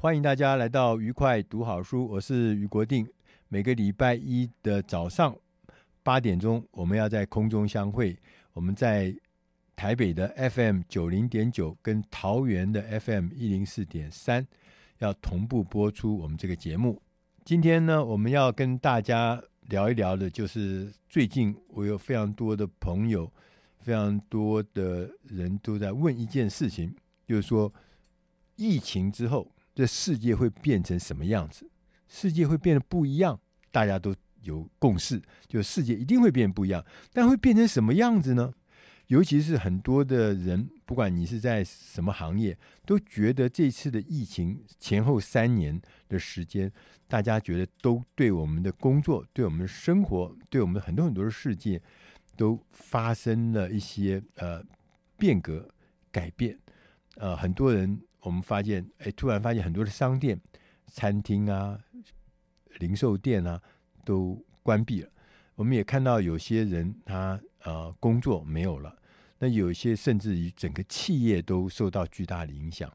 欢迎大家来到愉快读好书，我是俞国定。每个礼拜一的早上。八点钟，我们要在空中相会。我们在台北的 FM 九零点九跟桃园的 FM 一零四点三要同步播出我们这个节目。今天呢，我们要跟大家聊一聊的，就是最近我有非常多的朋友，非常多的人都在问一件事情，就是说疫情之后，这世界会变成什么样子？世界会变得不一样，大家都。有共识，就世界一定会变不一样，但会变成什么样子呢？尤其是很多的人，不管你是在什么行业，都觉得这次的疫情前后三年的时间，大家觉得都对我们的工作、对我们的生活、对我们很多很多的世界，都发生了一些呃变革、改变。呃，很多人我们发现，哎，突然发现很多的商店、餐厅啊、零售店啊。都关闭了，我们也看到有些人他呃工作没有了，那有些甚至于整个企业都受到巨大的影响，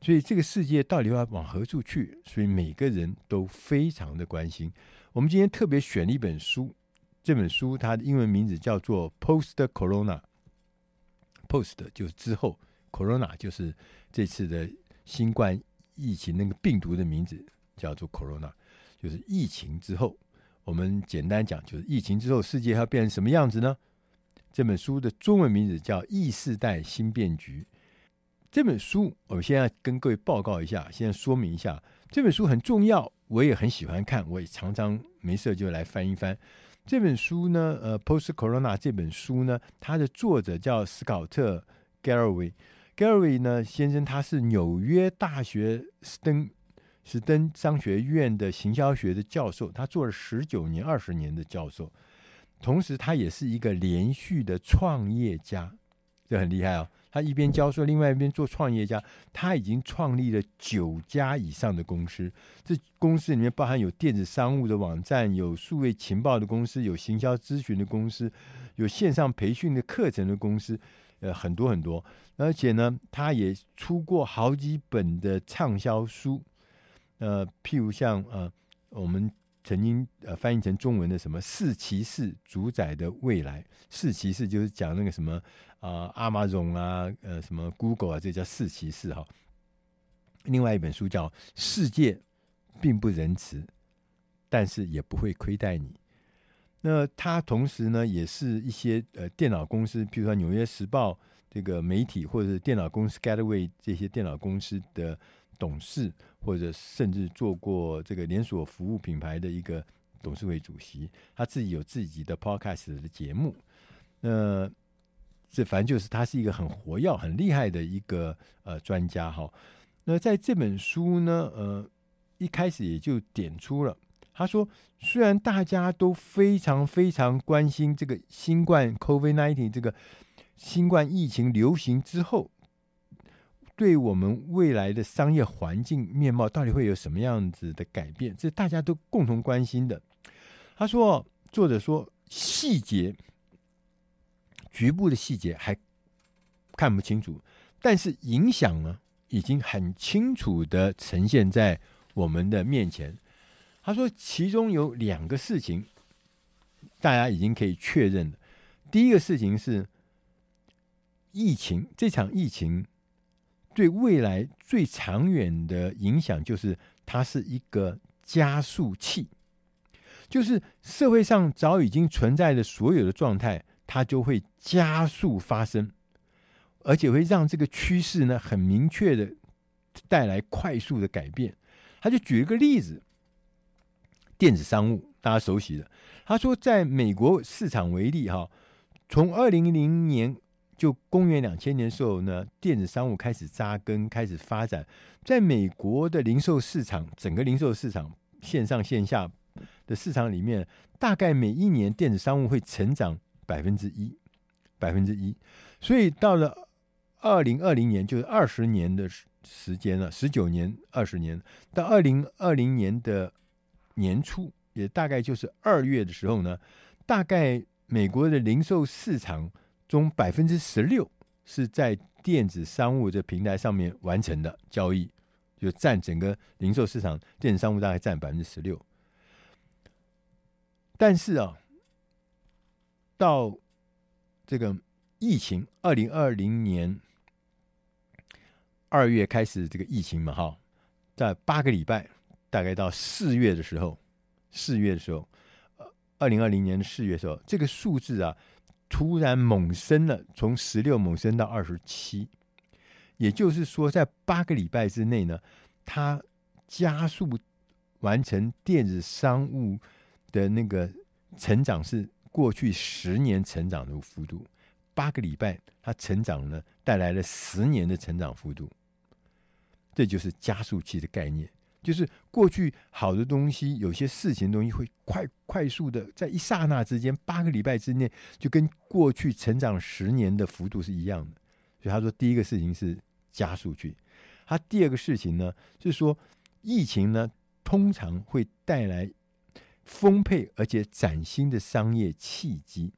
所以这个世界到底要往何处去？所以每个人都非常的关心。我们今天特别选了一本书，这本书它的英文名字叫做 Post Corona，Post 就是之后，Corona 就是这次的新冠疫情那个病毒的名字叫做 Corona，就是疫情之后。我们简单讲，就是疫情之后世界要变成什么样子呢？这本书的中文名字叫《异世代新变局》。这本书，我们现在跟各位报告一下，现在说明一下，这本书很重要，我也很喜欢看，我也常常没事就来翻一翻。这本书呢，呃，《Post Corona》这本书呢，它的作者叫斯考特·盖尔维。Gary 呢先生，他是纽约大学斯登。史登商学院的行销学的教授，他做了十九年、二十年的教授，同时他也是一个连续的创业家，这很厉害哦。他一边教授，另外一边做创业家，他已经创立了九家以上的公司。这公司里面包含有电子商务的网站，有数位情报的公司，有行销咨询的公司，有线上培训的课程的公司，呃，很多很多。而且呢，他也出过好几本的畅销书。呃，譬如像呃，我们曾经呃翻译成中文的什么“四骑士主宰的未来”，四骑士就是讲那个什么啊、呃，Amazon 啊，呃，什么 Google 啊，这叫四骑士哈。另外一本书叫《世界并不仁慈，但是也不会亏待你》。那他同时呢，也是一些呃电脑公司，譬如说《纽约时报》这个媒体，或者是电脑公司 Gateway 这些电脑公司的。董事，或者甚至做过这个连锁服务品牌的一个董事会主席，他自己有自己的 podcast 的节目。那这反正就是他是一个很活跃、很厉害的一个呃专家哈。那在这本书呢，呃，一开始也就点出了，他说，虽然大家都非常非常关心这个新冠 COVID-19 这个新冠疫情流行之后。对我们未来的商业环境面貌到底会有什么样子的改变？这是大家都共同关心的。他说：“作者说，细节、局部的细节还看不清楚，但是影响呢，已经很清楚的呈现在我们的面前。”他说：“其中有两个事情，大家已经可以确认了。第一个事情是疫情，这场疫情对未来最长远的影响，就是它是一个加速器，就是社会上早已经存在的所有的状态，它就会加速发生，而且会让这个趋势呢很明确的带来快速的改变。他就举了个例子，电子商务大家熟悉的，他说在美国市场为例，哈。从二零零年就公元两千年时候呢，电子商务开始扎根，开始发展。在美国的零售市场，整个零售市场线上线下的市场里面，大概每一年电子商务会成长百分之一，百分之一。所以到了二零二零年，就是二十年的时间了，十九年、二十年，到二零二零年的年初，也大概就是二月的时候呢，大概。美国的零售市场中，百分之十六是在电子商务这平台上面完成的交易，就占整个零售市场，电子商务大概占百分之十六。但是啊，到这个疫情二零二零年二月开始这个疫情嘛，哈，在八个礼拜，大概到四月的时候，四月的时候。二零二零年的四月的时候，这个数字啊，突然猛升了，从十六猛升到二十七，也就是说，在八个礼拜之内呢，它加速完成电子商务的那个成长是过去十年成长的幅度。八个礼拜，它成长了，带来了十年的成长幅度，这就是加速器的概念。就是过去好的东西，有些事情东西会快快速的在一刹那之间，八个礼拜之内，就跟过去成长十年的幅度是一样的。所以他说，第一个事情是加速去，他第二个事情呢，就是说疫情呢通常会带来丰沛而且崭新的商业契机。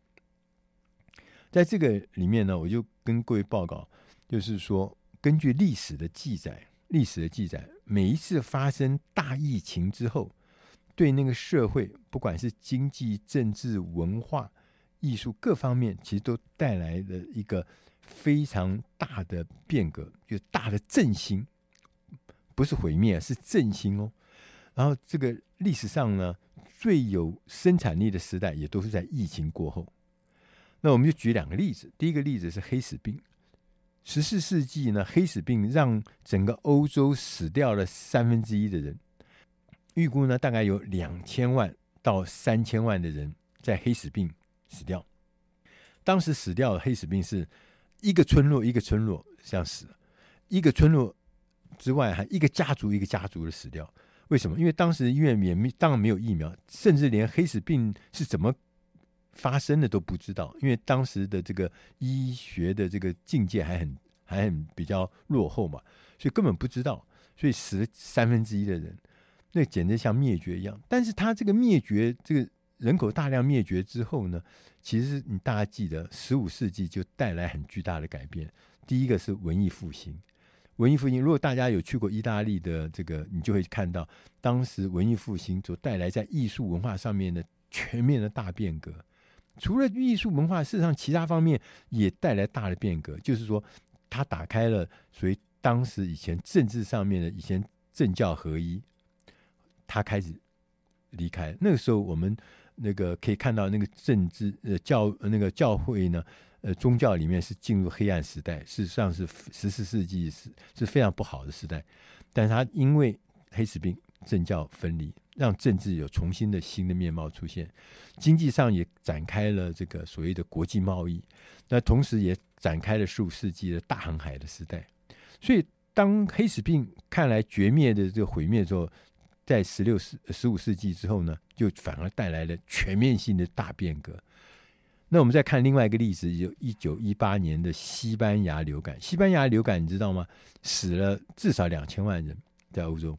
在这个里面呢，我就跟各位报告，就是说根据历史的记载。历史的记载，每一次发生大疫情之后，对那个社会，不管是经济、政治、文化、艺术各方面，其实都带来了一个非常大的变革，就大的振兴，不是毁灭，是振兴哦。然后，这个历史上呢，最有生产力的时代，也都是在疫情过后。那我们就举两个例子，第一个例子是黑死病。十四世纪呢，黑死病让整个欧洲死掉了三分之一的人，预估呢大概有两千万到三千万的人在黑死病死掉。当时死掉的黑死病是一个村落一个村落这样死，一个村落之外还一个家族一个家族的死掉。为什么？因为当时医院也没当然没有疫苗，甚至连黑死病是怎么。发生的都不知道，因为当时的这个医学的这个境界还很还很比较落后嘛，所以根本不知道，所以死了三分之一的人，那简直像灭绝一样。但是他这个灭绝，这个人口大量灭绝之后呢，其实你大家记得，十五世纪就带来很巨大的改变。第一个是文艺复兴，文艺复兴，如果大家有去过意大利的这个，你就会看到当时文艺复兴所带来在艺术文化上面的全面的大变革。除了艺术文化，事实上其他方面也带来大的变革。就是说，它打开了属于当时以前政治上面的以前政教合一，他开始离开。那个时候，我们那个可以看到，那个政治呃教那个教会呢，呃宗教里面是进入黑暗时代。事实上是十四世纪是是非常不好的时代，但是他因为黑死病，政教分离。让政治有重新的新的面貌出现，经济上也展开了这个所谓的国际贸易，那同时也展开了十五世纪的大航海的时代。所以，当黑死病看来绝灭的这个毁灭之后，在十六世、十五世纪之后呢，就反而带来了全面性的大变革。那我们再看另外一个例子，就一九一八年的西班牙流感。西班牙流感你知道吗？死了至少两千万人在欧洲。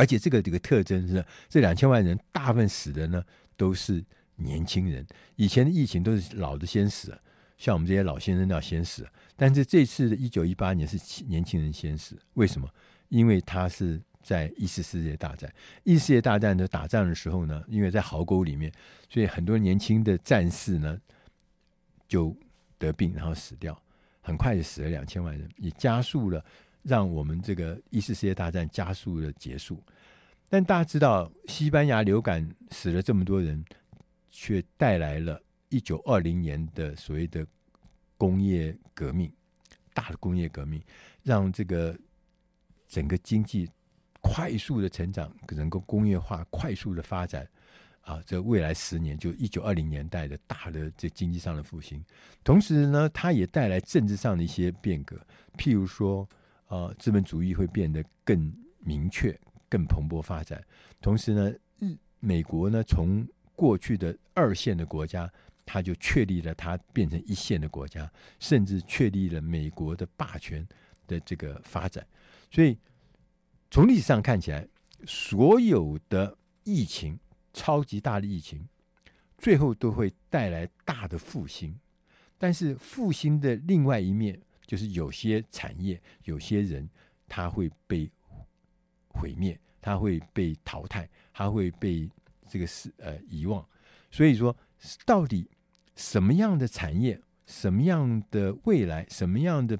而且这个这个特征是，这两千万人大部分死的呢都是年轻人。以前的疫情都是老的先死，像我们这些老先生要先死。但是这次的一九一八年是年轻人先死，为什么？因为他是在一次世界大战，一次世界大战的打仗的时候呢，因为在壕沟里面，所以很多年轻的战士呢就得病，然后死掉，很快就死了两千万人，也加速了让我们这个一次世界大战加速的结束。但大家知道，西班牙流感死了这么多人，却带来了一九二零年的所谓的工业革命，大的工业革命，让这个整个经济快速的成长，能够工业化快速的发展。啊，这未来十年就一九二零年代的大的这经济上的复兴，同时呢，它也带来政治上的一些变革，譬如说，呃，资本主义会变得更明确。更蓬勃发展，同时呢，日美国呢，从过去的二线的国家，它就确立了它变成一线的国家，甚至确立了美国的霸权的这个发展。所以，从历史上看起来，所有的疫情，超级大的疫情，最后都会带来大的复兴。但是，复兴的另外一面，就是有些产业、有些人，他会被。毁灭，他会被淘汰，他会被这个是呃遗忘。所以说，到底什么样的产业，什么样的未来，什么样的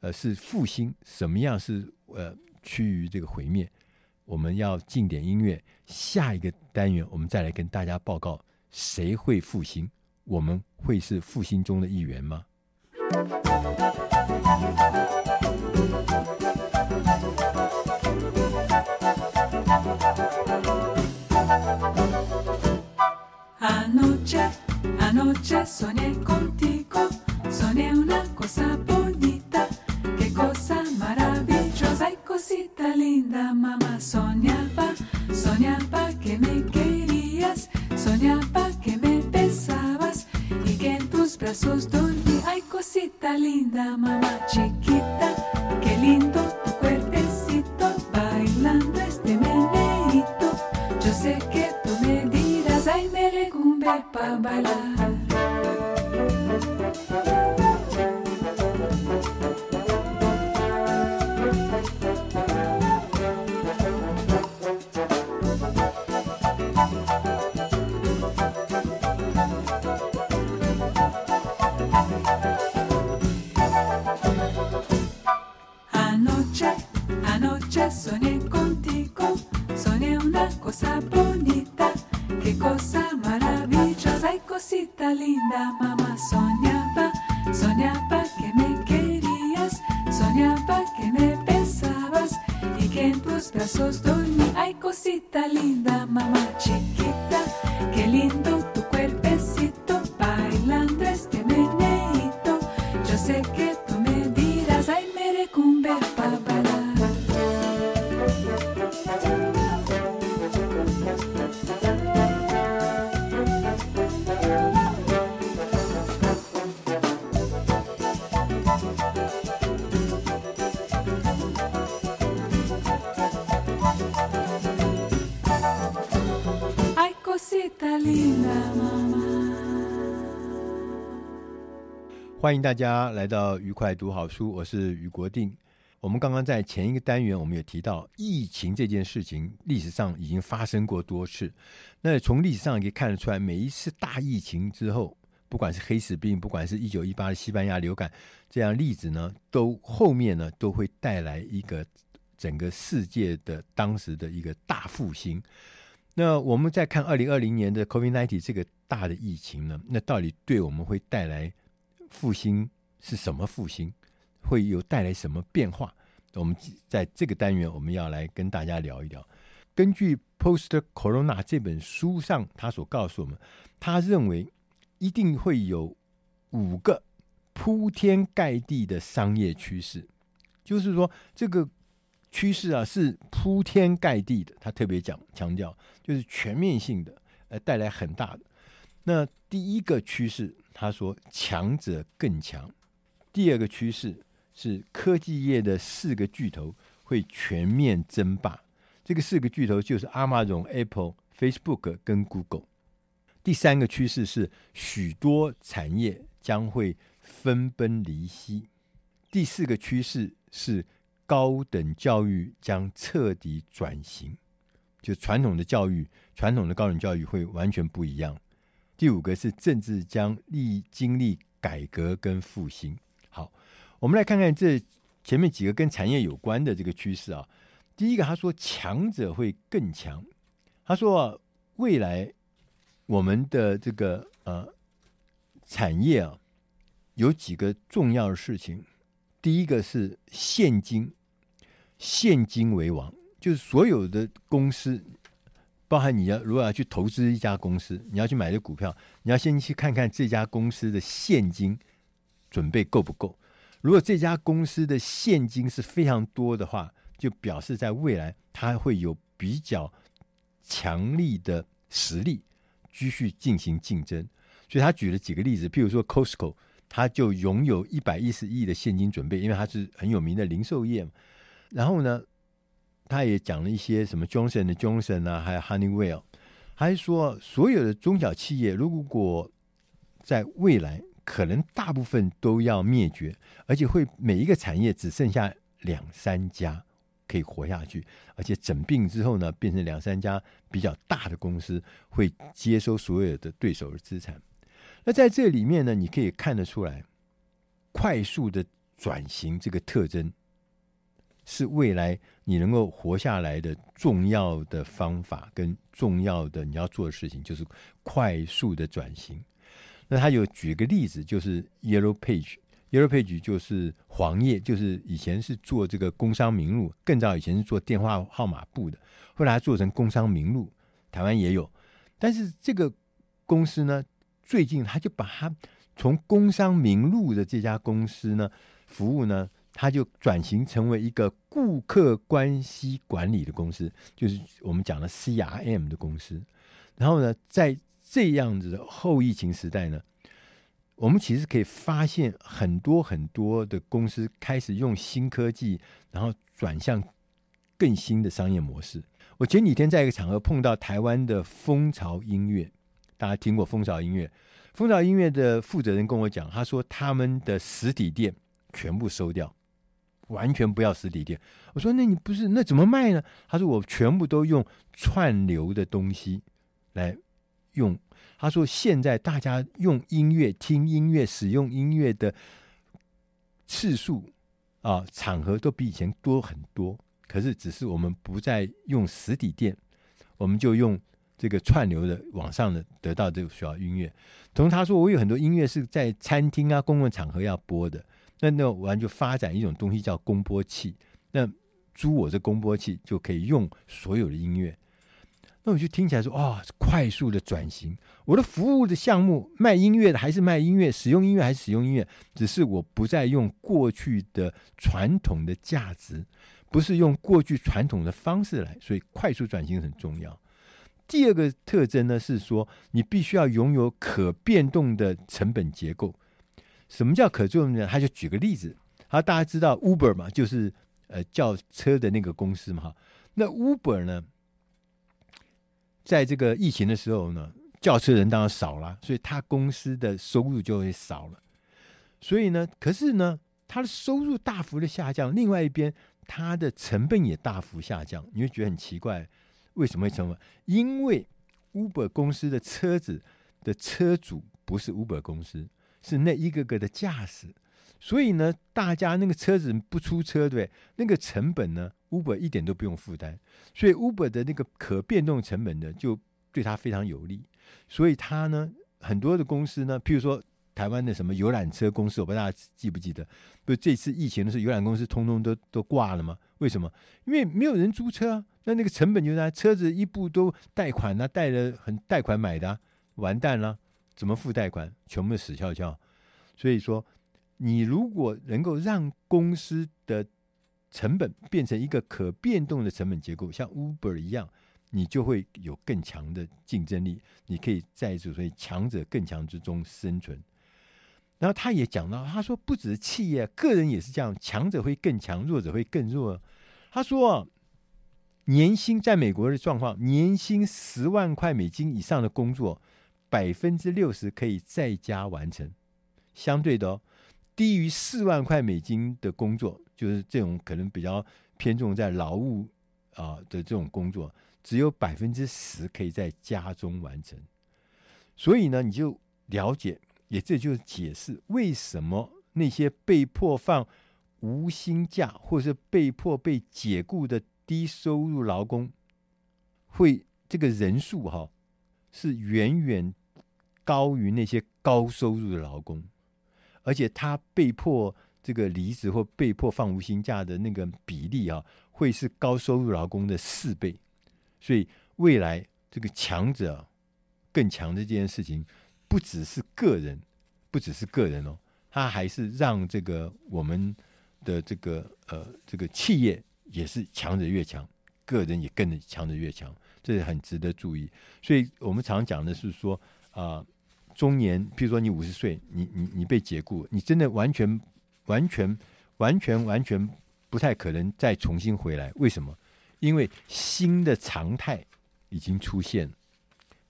呃是复兴，什么样是呃趋于这个毁灭？我们要进点音乐，下一个单元我们再来跟大家报告谁会复兴，我们会是复兴中的一员吗？Anoche, anoche soñé contigo, soñé una cosa bonita, qué cosa maravillosa y cosita linda, mamá. Soñaba, soñaba que me querías, soñaba que me brazos dormí. Ay, cosita linda, mamá chiquita, qué lindo tu cuerpecito bailando este meneíto. Yo sé que tú me dirás, ay, me pa' bailar. 欢迎大家来到愉快读好书，我是于国定。我们刚刚在前一个单元，我们也提到疫情这件事情，历史上已经发生过多次。那从历史上可以看得出来，每一次大疫情之后，不管是黑死病，不管是一九一八的西班牙流感这样例子呢，都后面呢都会带来一个整个世界的当时的一个大复兴。那我们再看二零二零年的 COVID-19 这个大的疫情呢，那到底对我们会带来？复兴是什么复兴？会有带来什么变化？我们在这个单元，我们要来跟大家聊一聊。根据《Post Corona》这本书上，他所告诉我们，他认为一定会有五个铺天盖地的商业趋势，就是说这个趋势啊是铺天盖地的。他特别讲强调，就是全面性的，呃，带来很大的。那第一个趋势。他说：“强者更强。”第二个趋势是科技业的四个巨头会全面争霸。这个四个巨头就是 Amazon、Apple、Facebook 跟 Google。第三个趋势是许多产业将会分崩离析。第四个趋势是高等教育将彻底转型，就传统的教育、传统的高等教育会完全不一样。第五个是政治将历经历改革跟复兴。好，我们来看看这前面几个跟产业有关的这个趋势啊。第一个，他说强者会更强。他说啊，未来我们的这个呃产业啊，有几个重要的事情。第一个是现金，现金为王，就是所有的公司，包含你要如果要去投资一家公司，你要去买这股票，你要先去看看这家公司的现金准备够不够。如果这家公司的现金是非常多的话，就表示在未来它会有比较强力的实力继续进行竞争。所以他举了几个例子，譬如说 Costco，他就拥有一百一十亿的现金准备，因为它是很有名的零售业嘛。然后呢，他也讲了一些什么 Johnson 的 Johnson 啊，还有 Honeywell，还是说所有的中小企业如果在未来。可能大部分都要灭绝，而且会每一个产业只剩下两三家可以活下去，而且整并之后呢，变成两三家比较大的公司会接收所有的对手的资产。那在这里面呢，你可以看得出来，快速的转型这个特征是未来你能够活下来的重要的方法跟重要的你要做的事情，就是快速的转型。那他有举个例子，就是 Yellow Page，Yellow Page 就是黄页，就是以前是做这个工商名录，更早以前是做电话号码簿的，后来做成工商名录，台湾也有。但是这个公司呢，最近他就把它从工商名录的这家公司呢，服务呢，他就转型成为一个顾客关系管理的公司，就是我们讲的 CRM 的公司。然后呢，在这样子的后疫情时代呢，我们其实可以发现很多很多的公司开始用新科技，然后转向更新的商业模式。我前几天在一个场合碰到台湾的风潮音乐，大家听过风潮音乐？风潮音乐的负责人跟我讲，他说他们的实体店全部收掉，完全不要实体店。我说那你不是那怎么卖呢？他说我全部都用串流的东西来。用他说，现在大家用音乐、听音乐、使用音乐的次数啊，场合都比以前多很多。可是，只是我们不再用实体店，我们就用这个串流的网上的得到这个需要音乐。同时，他说我有很多音乐是在餐厅啊、公共场合要播的，那那我们就发展一种东西叫公播器。那租我这公播器就可以用所有的音乐。那我就听起来说，哦，快速的转型，我的服务的项目卖音乐的还是卖音乐，使用音乐还是使用音乐，只是我不再用过去的传统的价值，不是用过去传统的方式来，所以快速转型很重要。第二个特征呢是说，你必须要拥有可变动的成本结构。什么叫可变动呢？他就举个例子，好，大家知道 Uber 嘛，就是呃叫车的那个公司嘛，哈，那 Uber 呢？在这个疫情的时候呢，叫车人当然少了，所以他公司的收入就会少了。所以呢，可是呢，他的收入大幅的下降，另外一边他的成本也大幅下降。你会觉得很奇怪，为什么会成为？因为 Uber 公司的车子的车主不是 Uber 公司，是那一个个的驾驶。所以呢，大家那个车子不出车，对，那个成本呢，Uber 一点都不用负担。所以 Uber 的那个可变动成本呢，就对他非常有利。所以他呢，很多的公司呢，譬如说台湾的什么游览车公司，我不知道大家记不记得？不是这次疫情的时候，游览公司通通都都挂了吗？为什么？因为没有人租车啊。那那个成本就在车子一部都贷款啊，贷了很贷款买的，完蛋了，怎么付贷款？全部死翘翘。所以说。你如果能够让公司的成本变成一个可变动的成本结构，像 Uber 一样，你就会有更强的竞争力。你可以在所谓强者更强之中生存。然后他也讲到，他说不只是企业，个人也是这样，强者会更强，弱者会更弱。他说，年薪在美国的状况，年薪十万块美金以上的工作，百分之六十可以在家完成，相对的哦。低于四万块美金的工作，就是这种可能比较偏重在劳务啊的这种工作，只有百分之十可以在家中完成。所以呢，你就了解，也这就是解释为什么那些被迫放无薪假或是被迫被解雇的低收入劳工，会这个人数哈、是远远高于那些高收入的劳工，而且他被迫这个离职或被迫放无薪假的那个比例啊，会是高收入劳工的四倍，所以未来这个强者更强的这件事情，不只是个人，不只是个人哦，他还是让这个我们的这个呃这个企业也是强者越强，个人也更强者越强，这是很值得注意。所以我们常讲的是说啊。中年，譬如说你五十岁，你你你被解雇，你真的完全完全完全完全不太可能再重新回来。为什么？因为新的常态已经出现，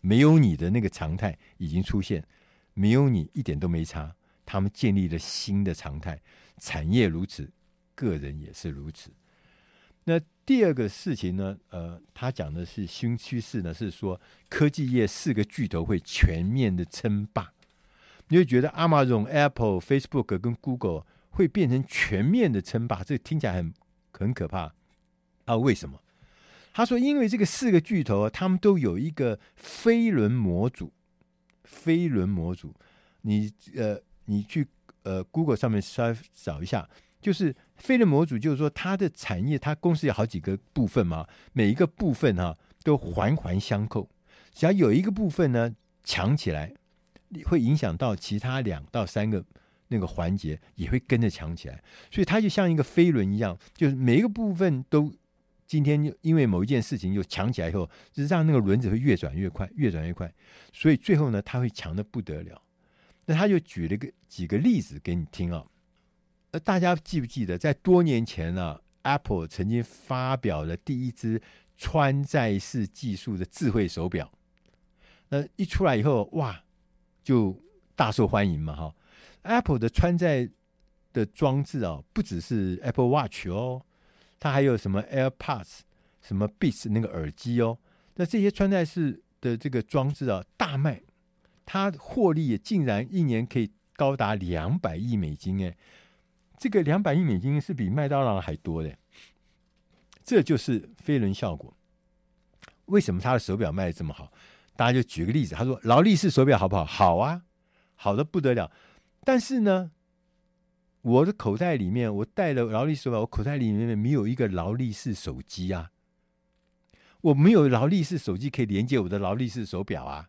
没有你的那个常态已经出现，没有你一点都没差。他们建立了新的常态，产业如此，个人也是如此。那第二个事情呢？呃，他讲的是新趋势呢，是说科技业四个巨头会全面的称霸。你会觉得 Amazon、Apple、Facebook 跟 Google 会变成全面的称霸，这听起来很很可怕啊？为什么？他说，因为这个四个巨头，他们都有一个飞轮模组，飞轮模组，你呃，你去呃 Google 上面稍找一下。就是飞轮模组，就是说它的产业，它公司有好几个部分嘛，每一个部分哈、都环环相扣，只要有一个部分呢强起来，会影响到其他两到三个那个环节也会跟着强起来，所以它就像一个飞轮一样，就是每一个部分都今天就因为某一件事情就强起来以后，就是让那个轮子会越转越快，越转越快，所以最后呢，它会强得不得了。那他就举了个几个例子给你听啊。呃，大家记不记得，在多年前呢、，Apple 曾经发表了第一支穿戴式技术的智慧手表。那一出来以后，哇，就大受欢迎嘛，哈。Apple 的穿戴的装置啊，不只是 Apple Watch 哦，它还有什么 AirPods、什么 Beats 那个耳机哦。那这些穿戴式的这个装置啊，大卖，它获利也竟然一年可以高达两百亿美金哎。这个两百亿美金是比麦当劳还多的，这就是飞轮效果。为什么他的手表卖的这么好？大家就举个例子，他说劳力士手表好不好？好啊，好的不得了。但是呢，我的口袋里面我带了劳力士手表，我口袋里面没有一个劳力士手机啊，我没有劳力士手机可以连接我的劳力士手表啊，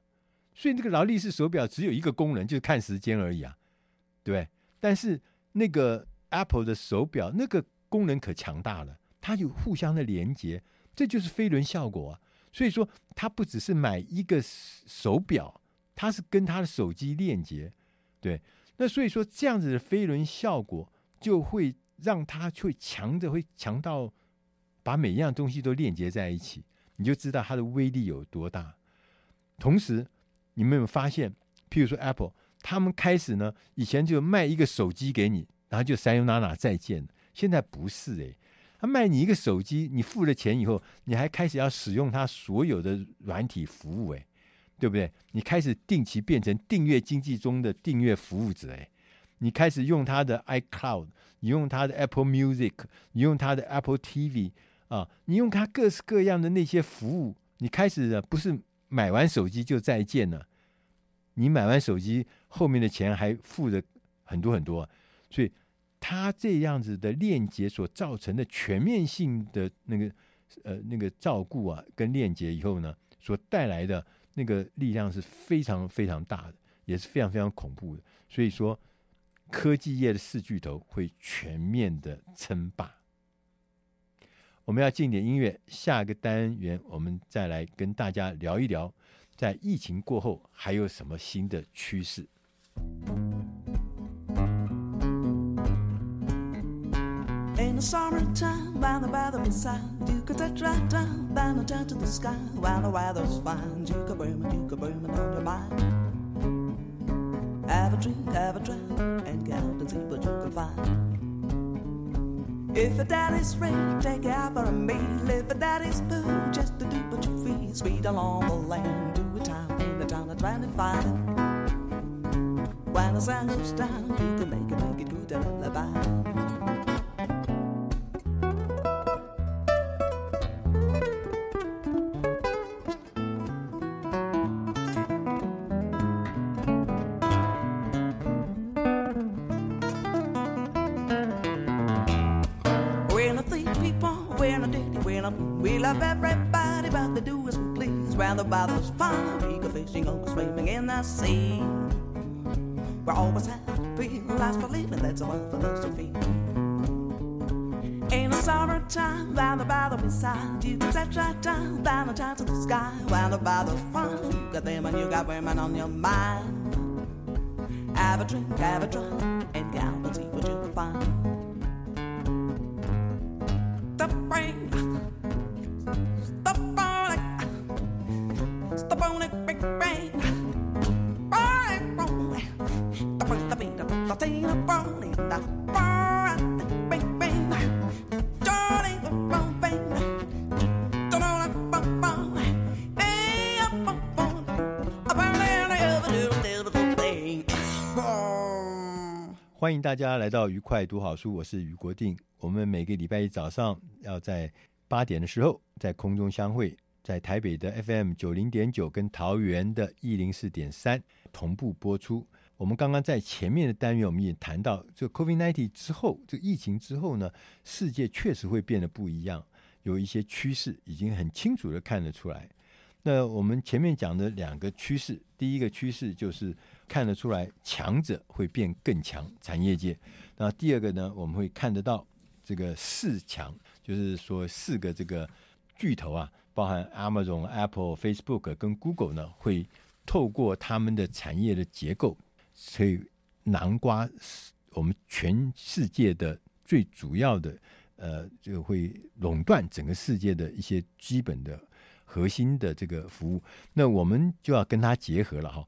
所以这个劳力士手表只有一个功能，就是看时间而已啊，对？但是那个。Apple 的手表那个功能可强大了，它有互相的连接，这就是飞轮效果啊。所以说，它不只是买一个手表，它是跟它的手机链接，对。那所以说，这样子的飞轮效果就会让它会强的，会强到把每一样东西都链接在一起，你就知道它的威力有多大。同时，你们有没有发现，譬如说 Apple，他们开始呢，以前就卖一个手机给你。然后就 Sayonara 再见，现在不是哎，他卖你一个手机，你付了钱以后，你还开始要使用他所有的软体服务哎，对不对？你开始定期变成订阅经济中的订阅服务者哎，你开始用他的 iCloud，你用他的 Apple Music，你用他的 Apple TV 啊，你用他各式各样的那些服务，你开始不是买完手机就再见了，你买完手机后面的钱还付了很多很多，所以。它这样子的链接所造成的全面性的那个呃那个照顾啊，跟链接以后呢，所带来的那个力量是非常非常大的，也是非常非常恐怖的。所以说，科技业的四巨头会全面的称霸。我们要进点音乐，下一个单元我们再来跟大家聊一聊，在疫情过后还有什么新的趋势。Summertime, by the weather side, you could touch right down, then I turn to the sky. While the weather's fine, you could burn you could burn on your mind. Have a drink, have a drink, and get out and see what you can find. If a daddy's rich, take out for a meal. If a daddy's poor, just to do what you feel. Sweet along the lane, do a time in the town of 25. When the sun goes down, you can make it, make it good lullaby. We go fishing or swimming in the sea. We're always happy, lives for living, that's our philosophy. In the summertime, round about the beside, you can set right down, down the top to the sky. Round about the fun, you got them and you got women on your mind. Have a drink, have a drink, 欢迎大家来到愉快读好书，我是余国定。我们每个礼拜一早上要在八点的时候在空中相会，在台北的 FM 九零点九跟桃园的一零四点三同步播出。我们刚刚在前面的单元，我们也谈到，这 COVID-19 之后，这疫情之后呢，世界确实会变得不一样，有一些趋势已经很清楚的看得出来。那我们前面讲的两个趋势，第一个趋势就是看得出来强者会变更强，产业界。那第二个呢，我们会看得到这个四强，就是说四个这个巨头啊，包含 Amazon、Apple、Facebook 跟 Google 呢，会透过他们的产业的结构，所以囊括我们全世界的最主要的，呃，就会垄断整个世界的一些基本的。核心的这个服务，那我们就要跟它结合了哈。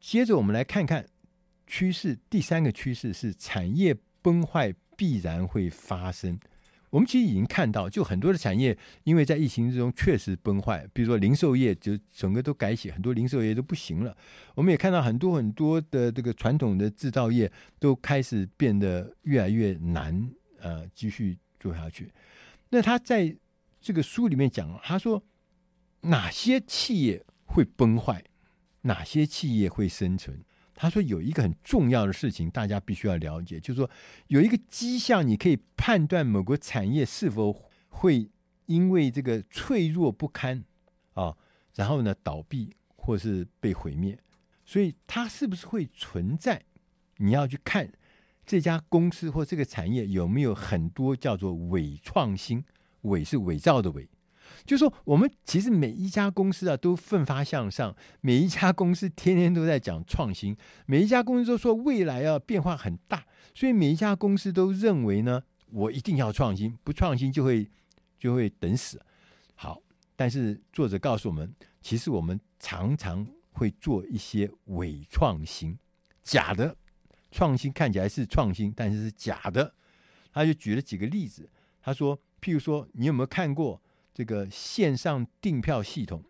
接着我们来看看趋势，第三个趋势是产业崩坏必然会发生。我们其实已经看到，就很多的产业因为在疫情之中确实崩坏，比如说零售业就整个都改写，很多零售业都不行了。我们也看到很多很多的这个传统的制造业都开始变得越来越难，呃，继续做下去。那他在这个书里面讲，他说。哪些企业会崩坏？哪些企业会生存？他说有一个很重要的事情，大家必须要了解，就是说有一个迹象，你可以判断某个产业是否会因为这个脆弱不堪啊，然后呢倒闭或是被毁灭。所以它是不是会存在？你要去看这家公司或这个产业有没有很多叫做伪创新，伪是伪造的伪。就说，我们其实每一家公司啊都奋发向上，每一家公司天天都在讲创新，每一家公司都说未来啊变化很大，所以每一家公司都认为呢，我一定要创新，不创新就会就会等死。好，但是作者告诉我们，其实我们常常会做一些伪创新，假的创新看起来是创新，但是是假的。他就举了几个例子，他说，譬如说，你有没有看过？这个线上订票系统，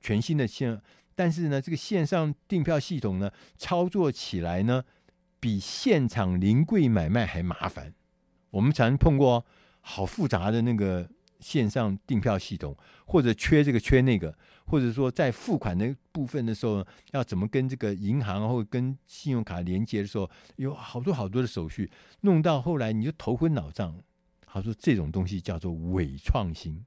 全新的线，但是呢，这个线上订票系统呢，操作起来呢，比现场临柜买卖还麻烦。我们常碰过好复杂的那个线上订票系统，或者缺这个缺那个，或者说在付款的部分的时候，要怎么跟这个银行或跟信用卡连接的时候，有好多好多的手续，弄到后来你就头昏脑胀。他说这种东西叫做伪创新。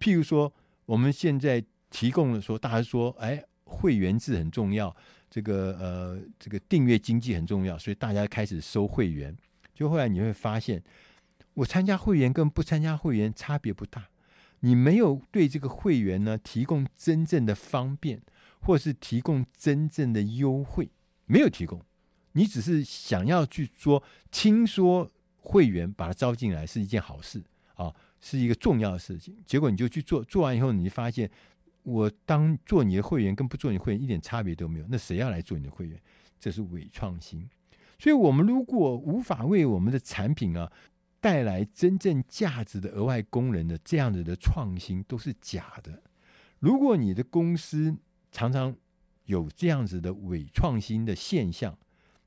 譬如说，我们现在提供的说，大家说，哎，会员制很重要，这个呃，这个订阅经济很重要，所以大家开始收会员。就后来你会发现，我参加会员跟不参加会员差别不大。你没有对这个会员呢提供真正的方便，或是提供真正的优惠，没有提供。你只是想要去说，听说会员把他招进来是一件好事啊。是一个重要的事情，结果你就去做，做完以后你就发现，我当做你的会员跟不做你会员一点差别都没有，那谁要来做你的会员？这是伪创新。所以，我们如果无法为我们的产品啊带来真正价值的额外功能的这样子的创新，都是假的。如果你的公司常常有这样子的伪创新的现象。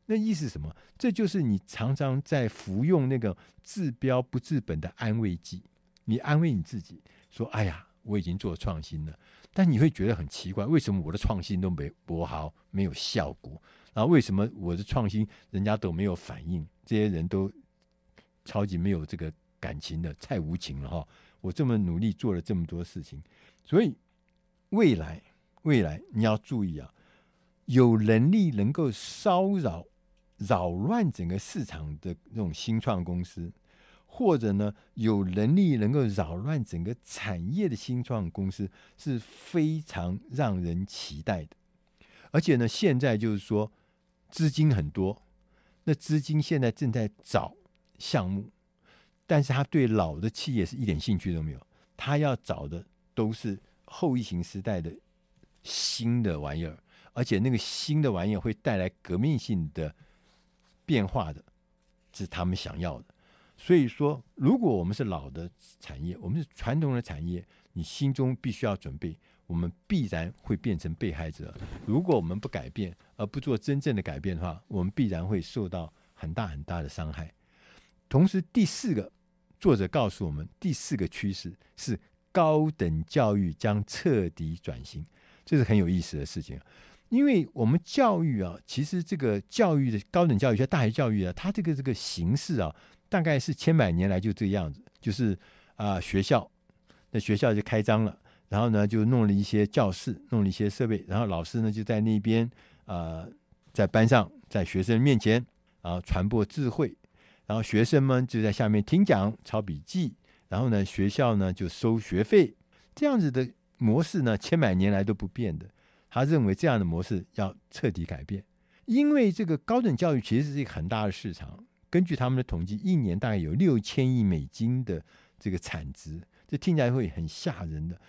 那意思是什么？这就是你常常在服用那个治标不治本的安慰剂。你安慰你自己说：“哎呀，我已经做创新了。”但你会觉得很奇怪，为什么我的创新都没博好，没有效果？然后为什么我的创新人家都没有反应？这些人都超级没有这个感情的，太无情了哈！我这么努力做了这么多事情，所以未来未来你要注意啊，有能力能够骚扰。扰乱整个市场的这种新创公司，或者呢，有能力能够扰乱整个产业的新创公司，是非常让人期待的。而且呢，现在就是说资金很多，那资金现在正在找项目，但是他对老的企业是一点兴趣都没有，他要找的都是后疫情时代的新的玩意儿，而且那个新的玩意儿会带来革命性的。变化的，是他们想要的。所以说，如果我们是老的产业，我们是传统的产业，你心中必须要准备，我们必然会变成被害者。如果我们不改变，而不做真正的改变的话，我们必然会受到很大很大的伤害。同时，第四个作者告诉我们，第四个趋势是高等教育将彻底转型，这是很有意思的事情。因为我们教育啊，其实这个教育的高等教育，像大学教育啊，它这个这个形式啊，大概是千百年来就这样子，就是啊学校，那学校就开张了，然后呢就弄了一些教室，弄了一些设备，然后老师呢就在那边啊，在班上，在学生面前啊传播智慧，然后学生们就在下面听讲、抄笔记，然后呢学校呢就收学费，这样子的模式呢，千百年来都不变的。他认为这样的模式要彻底改变，因为这个高等教育其实是一个很大的市场。根据他们的统计，一年大概有六千亿美金的这个产值，这听起来会很吓人的。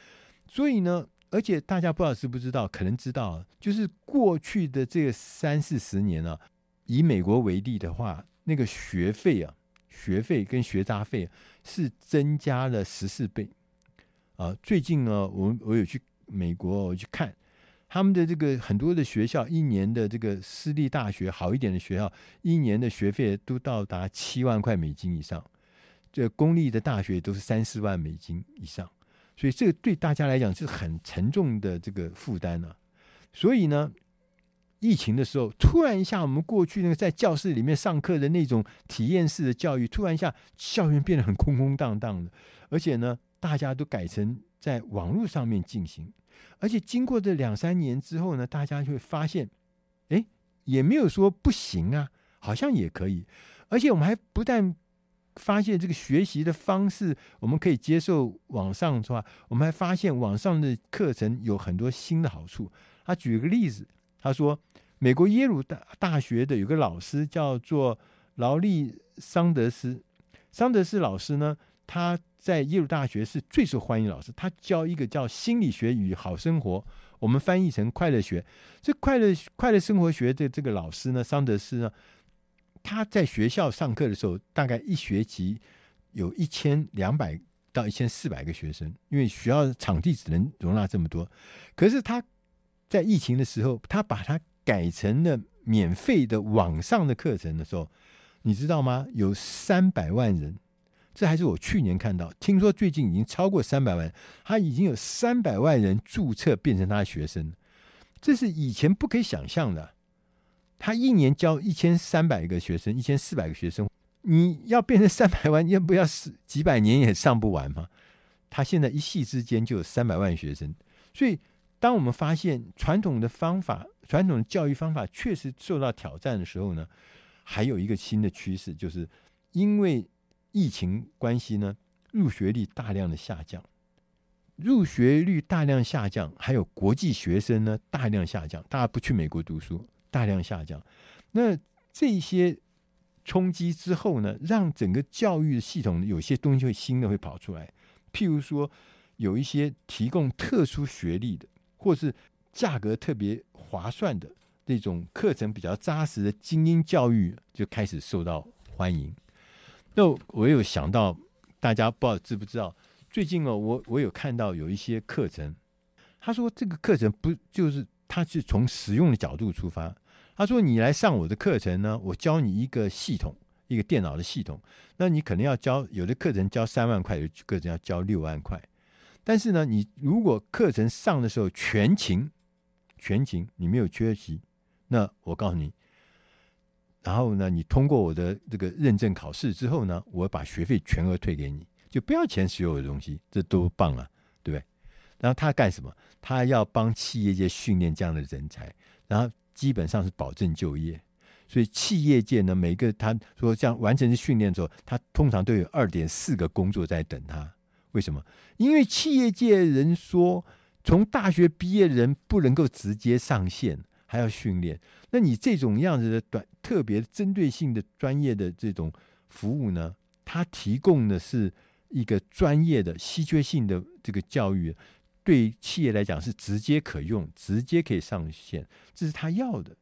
所以呢，而且大家不知道知不知道，可能知道，就是过去的这三四十年啊，以美国为例的话，那个学费啊，学费跟学杂费是增加了十四倍啊。最近呢，我我有去美国，我去看。他们的这个很多的学校，一年的这个私立大学好一点的学校，一年的学费都到达七万块美金以上。这公立的大学都是三四万美金以上，所以这个对大家来讲是很沉重的这个负担呢。所以呢，疫情的时候，突然一下，我们过去那个在教室里面上课的那种体验式的教育，突然一下校园变得很空空荡荡的，而且呢，大家都改成在网络上面进行。而且经过这两三年之后呢，大家就会发现，哎，也没有说不行啊，好像也可以。而且我们还不但发现这个学习的方式，我们可以接受网上的话，我们还发现网上的课程有很多新的好处。他举个例子，他说，美国耶鲁大大学的有个老师叫做劳利桑德斯，桑德斯老师呢，他。在耶鲁大学是最受欢迎老师，他教一个叫心理学与好生活，我们翻译成快乐学。这快乐快乐生活学的这个老师呢，桑德斯呢，他在学校上课的时候，大概一学期有一千两百到一千四百个学生，因为学校场地只能容纳这么多。可是他在疫情的时候，他把它改成了免费的网上的课程的时候，你知道吗？有三百万人。这还是我去年看到，听说最近已经超过三百万，他已经有三百万人注册变成他的学生，这是以前不可以想象的。他一年教一千三百个学生，一千四百个学生，你要变成三百万，要不要是几百年也上不完吗？他现在一系之间就有三百万学生，所以当我们发现传统的方法、传统的教育方法确实受到挑战的时候呢，还有一个新的趋势，就是因为。疫情关系呢，入学率大量的下降，入学率大量下降，还有国际学生呢大量下降，大家不去美国读书，大量下降。那这些冲击之后呢，让整个教育系统有些东西会新的会跑出来，譬如说有一些提供特殊学历的，或是价格特别划算的这种课程比较扎实的精英教育就开始受到欢迎。那我有想到，大家不知道知不知道？最近哦，我我有看到有一些课程，他说这个课程不就是他是从实用的角度出发。他说：“你来上我的课程呢，我教你一个系统，一个电脑的系统。那你可能要交有的课程交三万块，有的课程要交六万块。但是呢，你如果课程上的时候全勤，全勤你没有缺席，那我告诉你，然后呢，你通过我的这个认证考试之后呢，我把学费全额退给你，就不要钱所有的东西，这多棒啊，对不对？然后他干什么？他要帮企业界训练这样的人才，然后。”基本上是保证就业，所以企业界呢，每个他说这样完成训练之后，他通常都有二点四个工作在等他。为什么？因为企业界人说，从大学毕业人不能够直接上线，还要训练。那你这种样子的短特别针对性的专业的这种服务呢，它提供的是一个专业的稀缺性的这个教育。对企业来讲是直接可用，直接可以上线，这是他要的。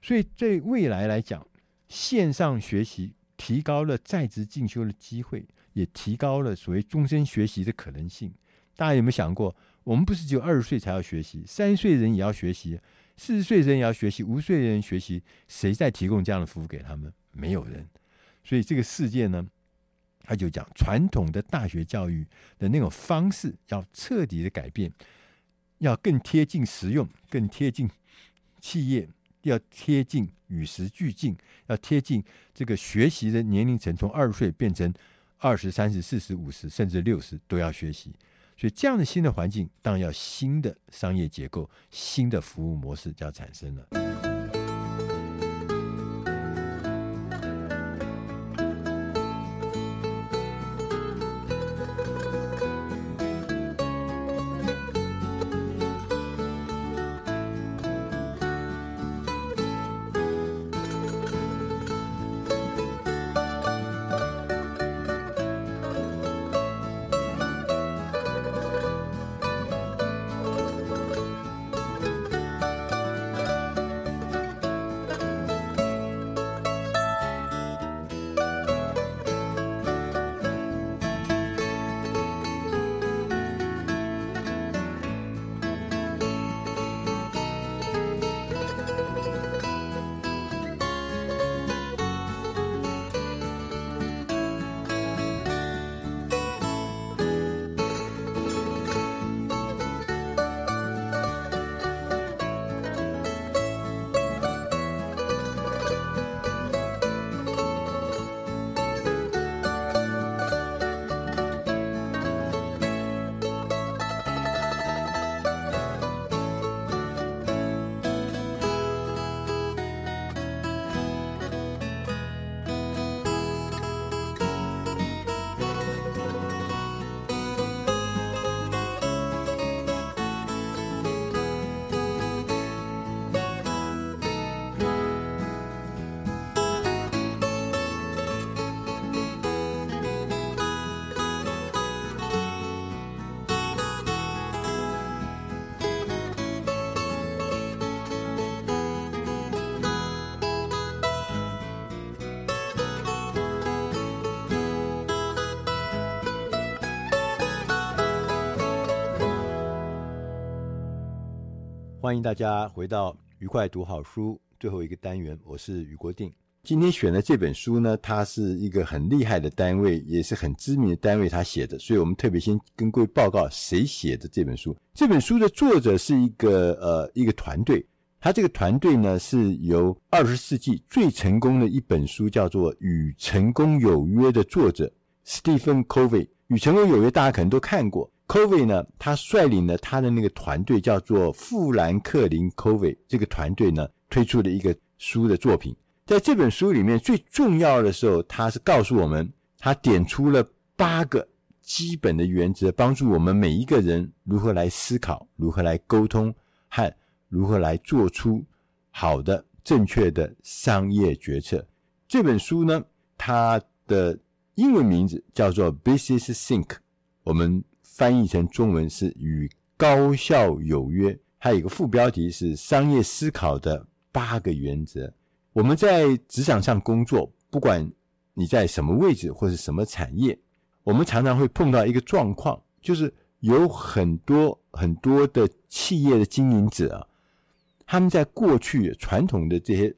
所以对未来来讲，线上学习提高了在职进修的机会，也提高了所谓终身学习的可能性。大家有没有想过，我们不是只有二十岁才要学习，三十岁人也要学习，四十岁人也要学习，五十岁人学习，谁在提供这样的服务给他们？没有人。所以这个世界呢？他就讲传统的大学教育的那种方式要彻底的改变，要更贴近实用，更贴近企业，要贴近与时俱进，要贴近这个学习的年龄层，从二十岁变成二十、三十、四十、五十，甚至六十都要学习。所以这样的新的环境，当然要新的商业结构、新的服务模式就要产生了。欢迎大家回到愉快读好书最后一个单元，我是余国定。今天选的这本书呢，它是一个很厉害的单位，也是很知名的单位他写的，所以我们特别先跟各位报告谁写的这本书。这本书的作者是一个呃一个团队，他这个团队呢是由二十世纪最成功的一本书叫做《与成功有约》的作者 Stephen Covey，《与成功有约》大家可能都看过。Covey 呢，他率领了他的那个团队，叫做富兰克林 Covey。这个团队呢，推出了一个书的作品。在这本书里面，最重要的时候，他是告诉我们，他点出了八个基本的原则，帮助我们每一个人如何来思考，如何来沟通，和如何来做出好的、正确的商业决策。这本书呢，它的英文名字叫做 Business Think。我们。翻译成中文是与高效有约，还有一个副标题是商业思考的八个原则。我们在职场上工作，不管你在什么位置或是什么产业，我们常常会碰到一个状况，就是有很多很多的企业的经营者，他们在过去传统的这些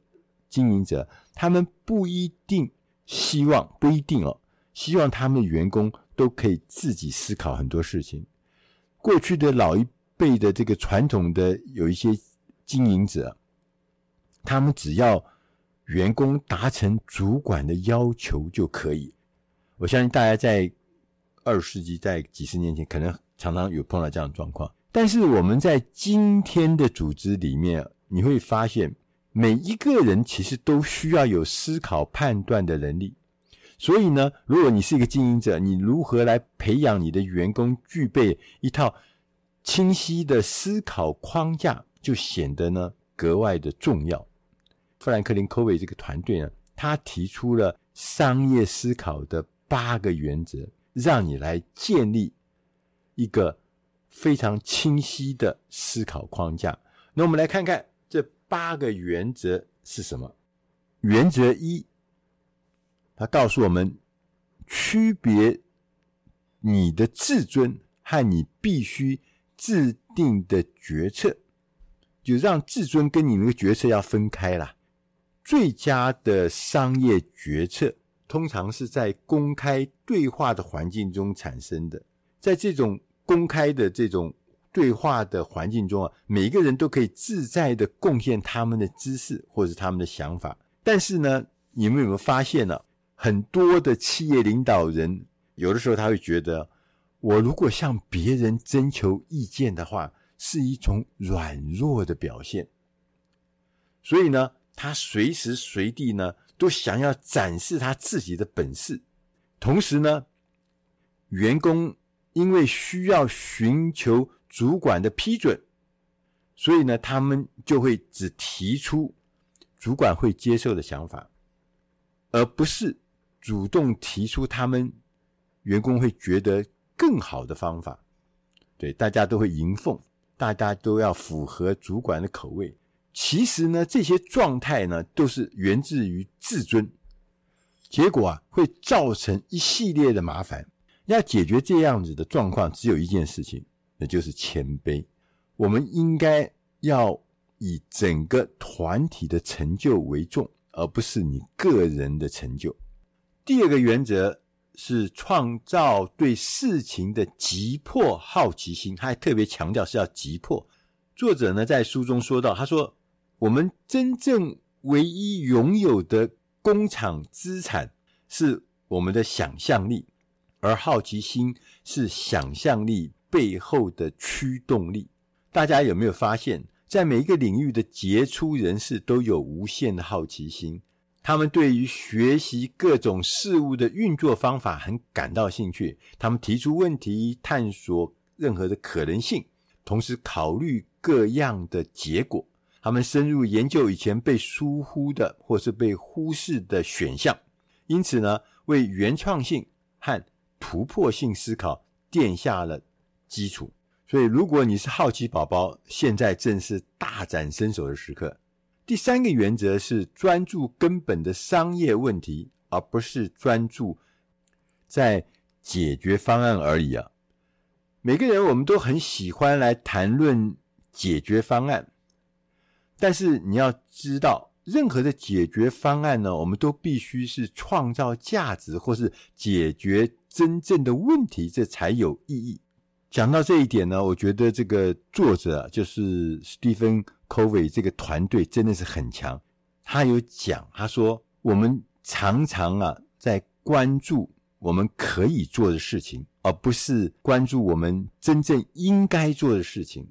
经营者，他们不一定希望，不一定哦，希望他们的员工都可以自己思考很多事情。过去的老一辈的这个传统的有一些经营者，他们只要员工达成主管的要求就可以。我相信大家在二十世纪，在几十年前，可能常常有碰到这样的状况。但是我们在今天的组织里面，你会发现每一个人其实都需要有思考判断的能力。所以呢，如果你是一个经营者，你如何来培养你的员工具备一套清晰的思考框架，就显得呢格外的重要。富兰克林·科维这个团队呢，他提出了商业思考的八个原则，让你来建立一个。非常清晰的思考框架。那我们来看看这八个原则是什么？原则一，它告诉我们区别你的自尊和你必须制定的决策，就让自尊跟你那个决策要分开啦。最佳的商业决策通常是在公开对话的环境中产生的，在这种。公开的这种对话的环境中啊，每一个人都可以自在的贡献他们的知识或者他们的想法。但是呢，你们有没有发现呢？很多的企业领导人有的时候他会觉得，我如果向别人征求意见的话，是一种软弱的表现。所以呢，他随时随地呢都想要展示他自己的本事。同时呢，员工。因为需要寻求主管的批准，所以呢，他们就会只提出主管会接受的想法，而不是主动提出他们员工会觉得更好的方法。对，大家都会迎奉，大家都要符合主管的口味。其实呢，这些状态呢，都是源自于自尊，结果啊，会造成一系列的麻烦。要解决这样子的状况，只有一件事情，那就是谦卑。我们应该要以整个团体的成就为重，而不是你个人的成就。第二个原则是创造对事情的急迫好奇心，他还特别强调是要急迫。作者呢在书中说到，他说：“我们真正唯一拥有的工厂资产是我们的想象力。”而好奇心是想象力背后的驱动力。大家有没有发现，在每一个领域的杰出人士都有无限的好奇心，他们对于学习各种事物的运作方法很感到兴趣。他们提出问题，探索任何的可能性，同时考虑各样的结果。他们深入研究以前被疏忽的或是被忽视的选项，因此呢，为原创性和突破性思考奠下了基础，所以如果你是好奇宝宝，现在正是大展身手的时刻。第三个原则是专注根本的商业问题，而不是专注在解决方案而已啊。每个人我们都很喜欢来谈论解决方案，但是你要知道，任何的解决方案呢，我们都必须是创造价值或是解决。真正的问题，这才有意义。讲到这一点呢，我觉得这个作者，就是史蒂芬·科维这个团队真的是很强。他有讲，他说我们常常啊在关注我们可以做的事情，而不是关注我们真正应该做的事情。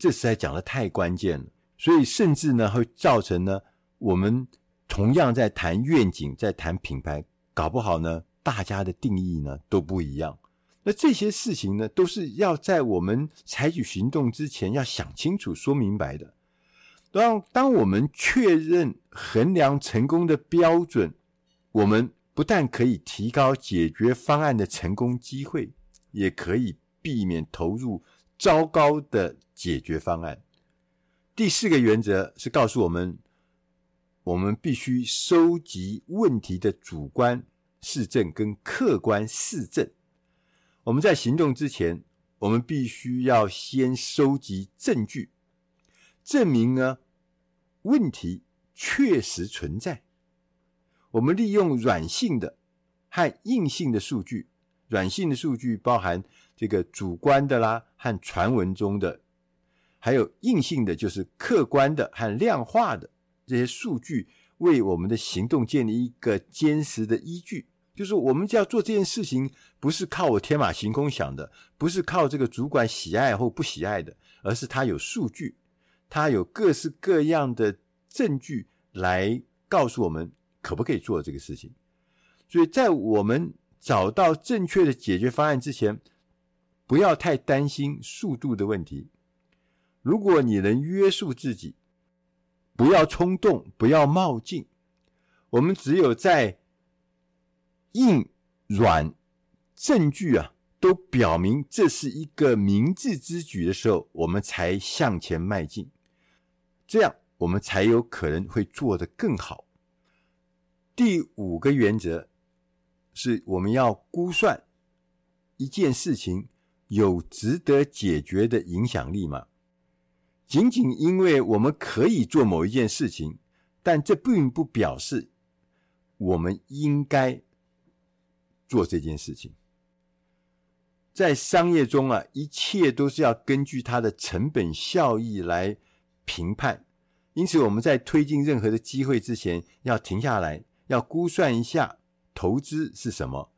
这实在讲的太关键了，所以甚至呢会造成呢我们同样在谈愿景，在谈品牌，搞不好呢。大家的定义呢都不一样，那这些事情呢都是要在我们采取行动之前要想清楚、说明白的。当当我们确认衡量成功的标准，我们不但可以提高解决方案的成功机会，也可以避免投入糟糕的解决方案。第四个原则是告诉我们，我们必须收集问题的主观。事证跟客观事证，我们在行动之前，我们必须要先收集证据，证明呢问题确实存在。我们利用软性的和硬性的数据，软性的数据包含这个主观的啦和传闻中的，还有硬性的，就是客观的和量化的这些数据，为我们的行动建立一个坚实的依据。就是我们要做这件事情，不是靠我天马行空想的，不是靠这个主管喜爱或不喜爱的，而是他有数据，他有各式各样的证据来告诉我们可不可以做这个事情。所以在我们找到正确的解决方案之前，不要太担心速度的问题。如果你能约束自己，不要冲动，不要冒进，我们只有在。硬软证据啊，都表明这是一个明智之举的时候，我们才向前迈进，这样我们才有可能会做得更好。第五个原则是我们要估算一件事情有值得解决的影响力吗？仅仅因为我们可以做某一件事情，但这并不表示我们应该。做这件事情，在商业中啊，一切都是要根据它的成本效益来评判。因此，我们在推进任何的机会之前，要停下来，要估算一下投资是什么，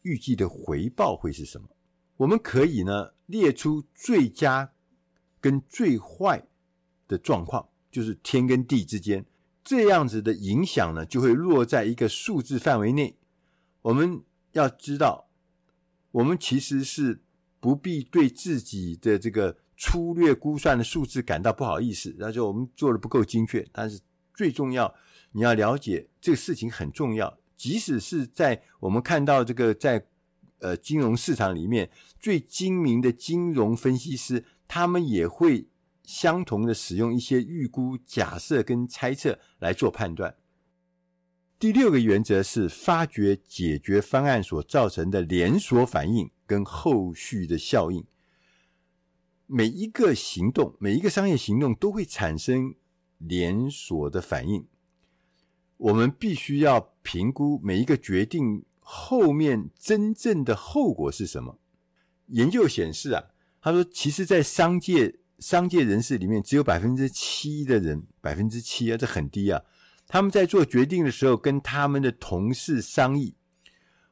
预计的回报会是什么。我们可以呢列出最佳跟最坏的状况，就是天跟地之间，这样子的影响呢，就会落在一个数字范围内。我们。要知道，我们其实是不必对自己的这个粗略估算的数字感到不好意思，那就我们做的不够精确。但是最重要，你要了解这个事情很重要。即使是在我们看到这个在呃金融市场里面最精明的金融分析师，他们也会相同的使用一些预估、假设跟猜测来做判断。第六个原则是发掘解决方案所造成的连锁反应跟后续的效应。每一个行动，每一个商业行动都会产生连锁的反应。我们必须要评估每一个决定后面真正的后果是什么。研究显示啊，他说，其实，在商界商界人士里面，只有百分之七的人，百分之七啊，这很低啊。他们在做决定的时候，跟他们的同事商议，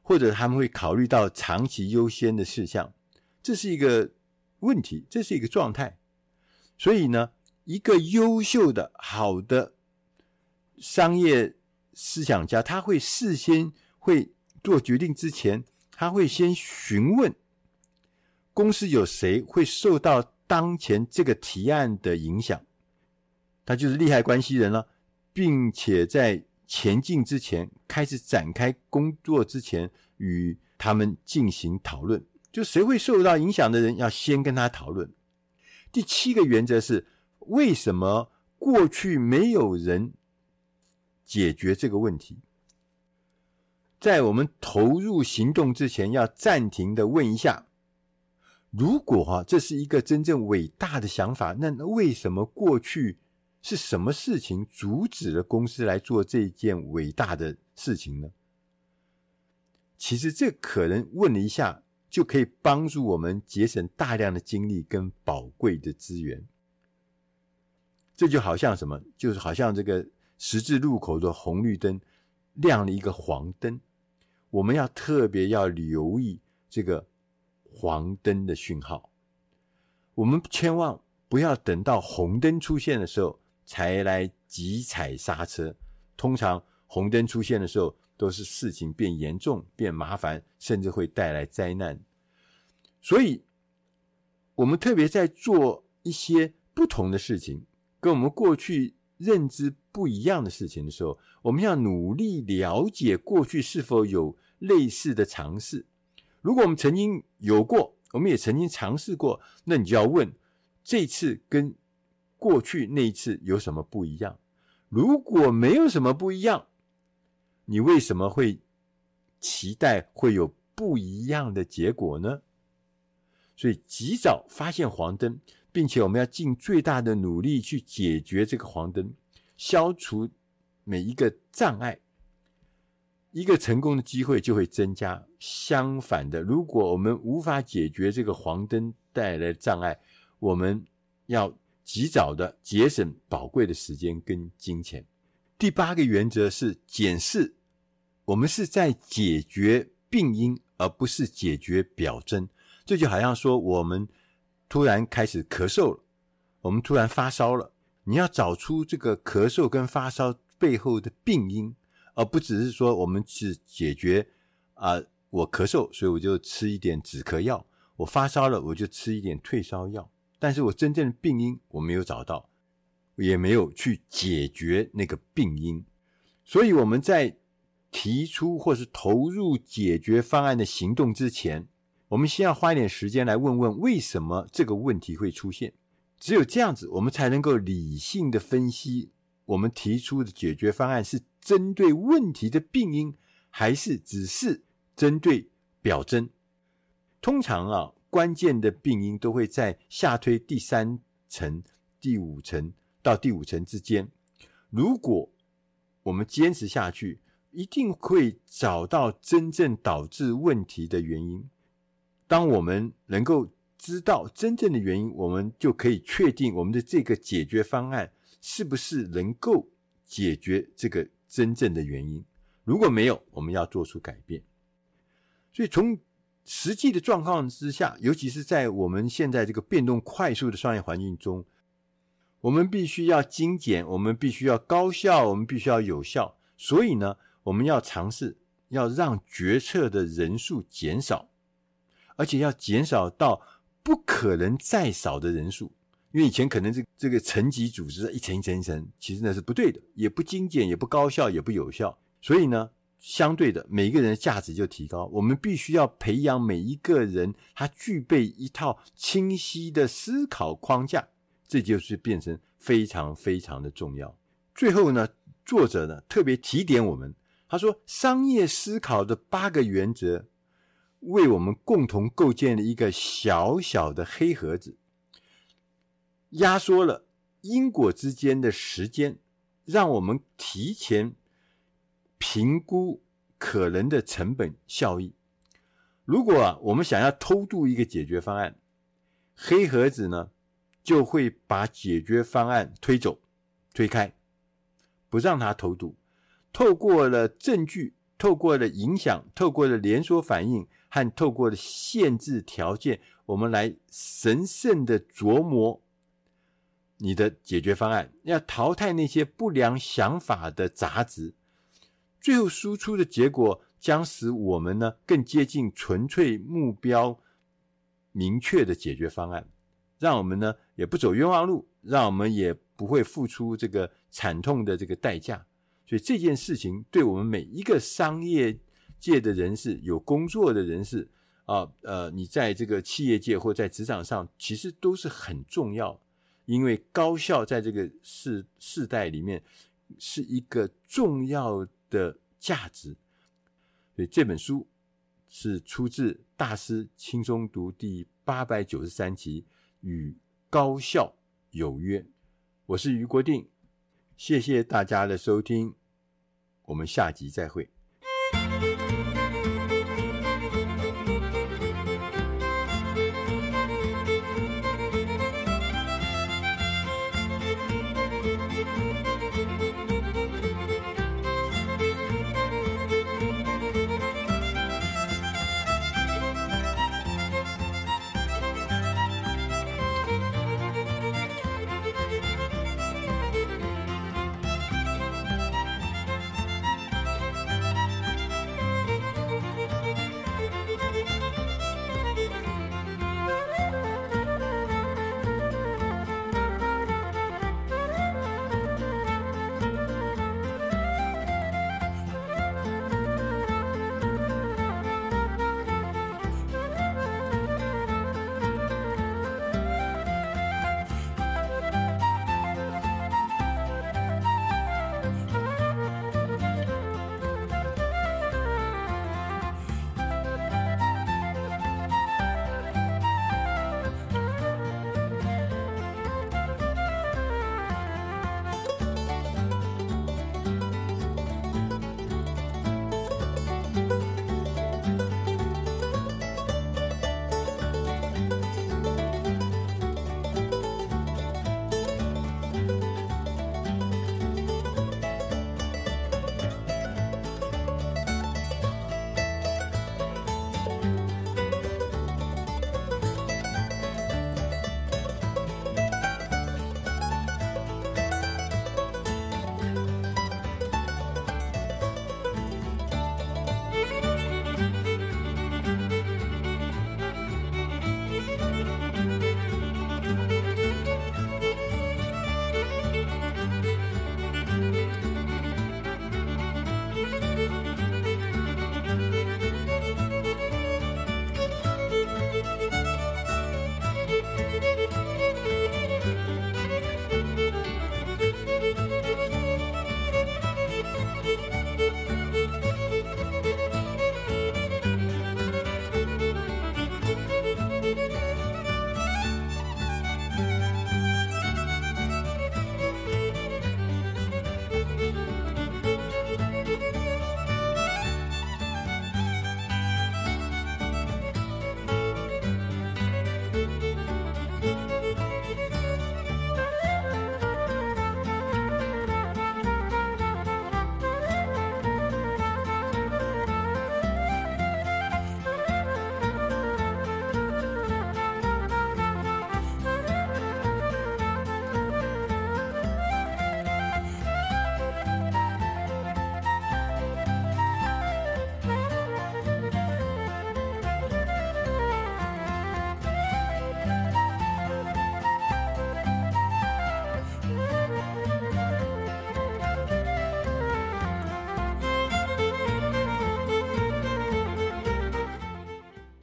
或者他们会考虑到长期优先的事项，这是一个问题，这是一个状态。所以呢，一个优秀的、好的商业思想家，他会事先会做决定之前，他会先询问公司有谁会受到当前这个提案的影响，他就是利害关系人了。并且在前进之前，开始展开工作之前，与他们进行讨论。就谁会受到影响的人，要先跟他讨论。第七个原则是：为什么过去没有人解决这个问题？在我们投入行动之前，要暂停的问一下：如果哈，这是一个真正伟大的想法，那为什么过去？是什么事情阻止了公司来做这件伟大的事情呢？其实这可能问了一下，就可以帮助我们节省大量的精力跟宝贵的资源。这就好像什么？就是好像这个十字路口的红绿灯亮了一个黄灯，我们要特别要留意这个黄灯的讯号。我们千万不要等到红灯出现的时候。才来急踩刹车。通常红灯出现的时候，都是事情变严重、变麻烦，甚至会带来灾难。所以，我们特别在做一些不同的事情，跟我们过去认知不一样的事情的时候，我们要努力了解过去是否有类似的尝试。如果我们曾经有过，我们也曾经尝试过，那你就要问：这次跟过去那一次有什么不一样？如果没有什么不一样，你为什么会期待会有不一样的结果呢？所以及早发现黄灯，并且我们要尽最大的努力去解决这个黄灯，消除每一个障碍，一个成功的机会就会增加。相反的，如果我们无法解决这个黄灯带来的障碍，我们要及早的节省宝贵的时间跟金钱。第八个原则是检视，我们是在解决病因，而不是解决表征。这就好像说，我们突然开始咳嗽了，我们突然发烧了，你要找出这个咳嗽跟发烧背后的病因，而不只是说我们只解决啊、我咳嗽，所以我就吃一点止咳药；我发烧了，我就吃一点退烧药。但是我真正的病因我没有找到，也没有去解决那个病因，所以我们在提出或是投入解决方案的行动之前，我们先要花一点时间来问问为什么这个问题会出现。只有这样子，我们才能够理性的分析我们提出的解决方案是针对问题的病因，还是只是针对表征。通常啊，关键的病因都会在下推第三层、第五层到第五层之间。如果我们坚持下去，一定会找到真正导致问题的原因。当我们能够知道真正的原因，我们就可以确定我们的这个解决方案是不是能够解决这个真正的原因。如果没有，我们要做出改变。所以，从实际的状况之下，尤其是在我们现在这个变动快速的商业环境中，我们必须要精简，我们必须要高效，我们必须要有效。所以呢，我们要尝试要让决策的人数减少。而且要减少到不可能再少的人数，因为以前可能是这个层级组织一层一层一层，其实那是不对的，也不精简，也不高效，也不有效。所以呢，相对的，每一个人的价值就提高。我们必须要培养每一个人，他具备一套清晰的思考框架，这就是变成非常非常的重要。最后呢，作者呢特别提点我们，他说商业思考的八个原则。为我们共同构建了一个小小的黑盒子，压缩了因果之间的时间，让我们提前评估可能的成本效益。如果啊，我们想要偷渡一个解决方案，黑盒子呢就会把解决方案推走、推开，不让他投毒。透过了证据，透过了影响，透过了连锁反应。和透过的限制条件，我们来神圣的琢磨你的解决方案，要淘汰那些不良想法的杂质，最后输出的结果将使我们呢更接近纯粹目标明确的解决方案，让我们呢也不走冤枉路，让我们也不会付出这个惨痛的这个代价。所以这件事情对我们每一个商业。界的人士，有工作的人士啊，呃，你在这个企业界或在职场上，其实都是很重要，因为高效在这个世世代里面是一个重要的价值。所以这本书是出自《大师轻松读》第八百九十三集《与高效有约》。我是余国定，谢谢大家的收听，我们下集再会。